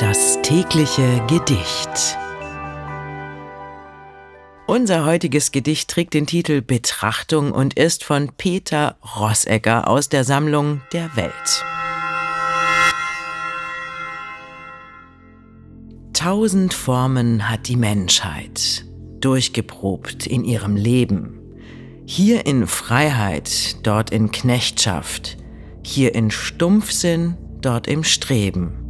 Das tägliche Gedicht. Unser heutiges Gedicht trägt den Titel Betrachtung und ist von Peter Rossegger aus der Sammlung Der Welt. Tausend Formen hat die Menschheit, durchgeprobt in ihrem Leben. Hier in Freiheit, dort in Knechtschaft, hier in Stumpfsinn, dort im Streben.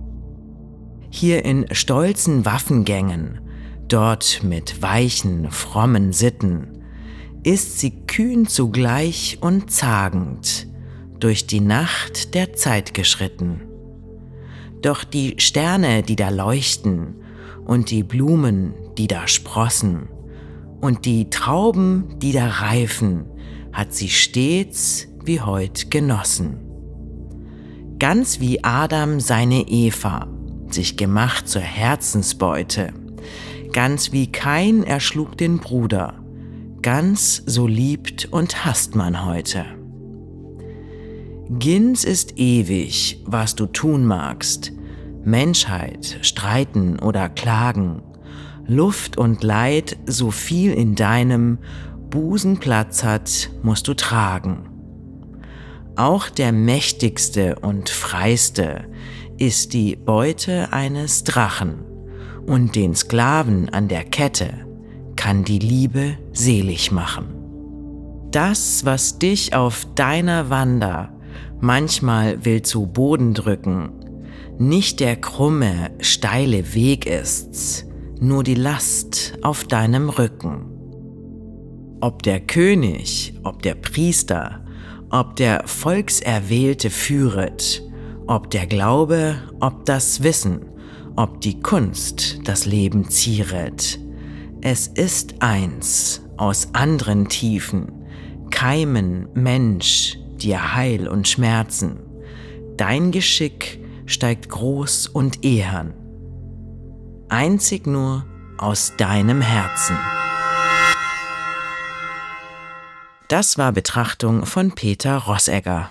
Hier in stolzen Waffengängen, dort mit weichen, frommen Sitten, ist sie kühn zugleich und zagend durch die Nacht der Zeit geschritten. Doch die Sterne, die da leuchten, und die Blumen, die da sprossen, und die Trauben, die da reifen, hat sie stets wie heut genossen ganz wie Adam seine Eva, sich gemacht zur Herzensbeute, ganz wie Kain erschlug den Bruder, ganz so liebt und hasst man heute. Gins ist ewig, was du tun magst, Menschheit, streiten oder klagen, Luft und Leid, so viel in deinem Busen Platz hat, musst du tragen. Auch der mächtigste und freiste ist die Beute eines Drachen, und den Sklaven an der Kette kann die Liebe selig machen. Das, was dich auf deiner Wander manchmal will zu Boden drücken, nicht der krumme, steile Weg ist's, nur die Last auf deinem Rücken. Ob der König, ob der Priester, ob der Volkserwählte führet, ob der Glaube, ob das Wissen, ob die Kunst das Leben zieret. Es ist eins aus anderen Tiefen, Keimen Mensch, dir Heil und Schmerzen. Dein Geschick steigt groß und ehern, einzig nur aus deinem Herzen. Das war Betrachtung von Peter Rossegger.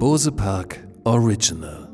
Bose Park Original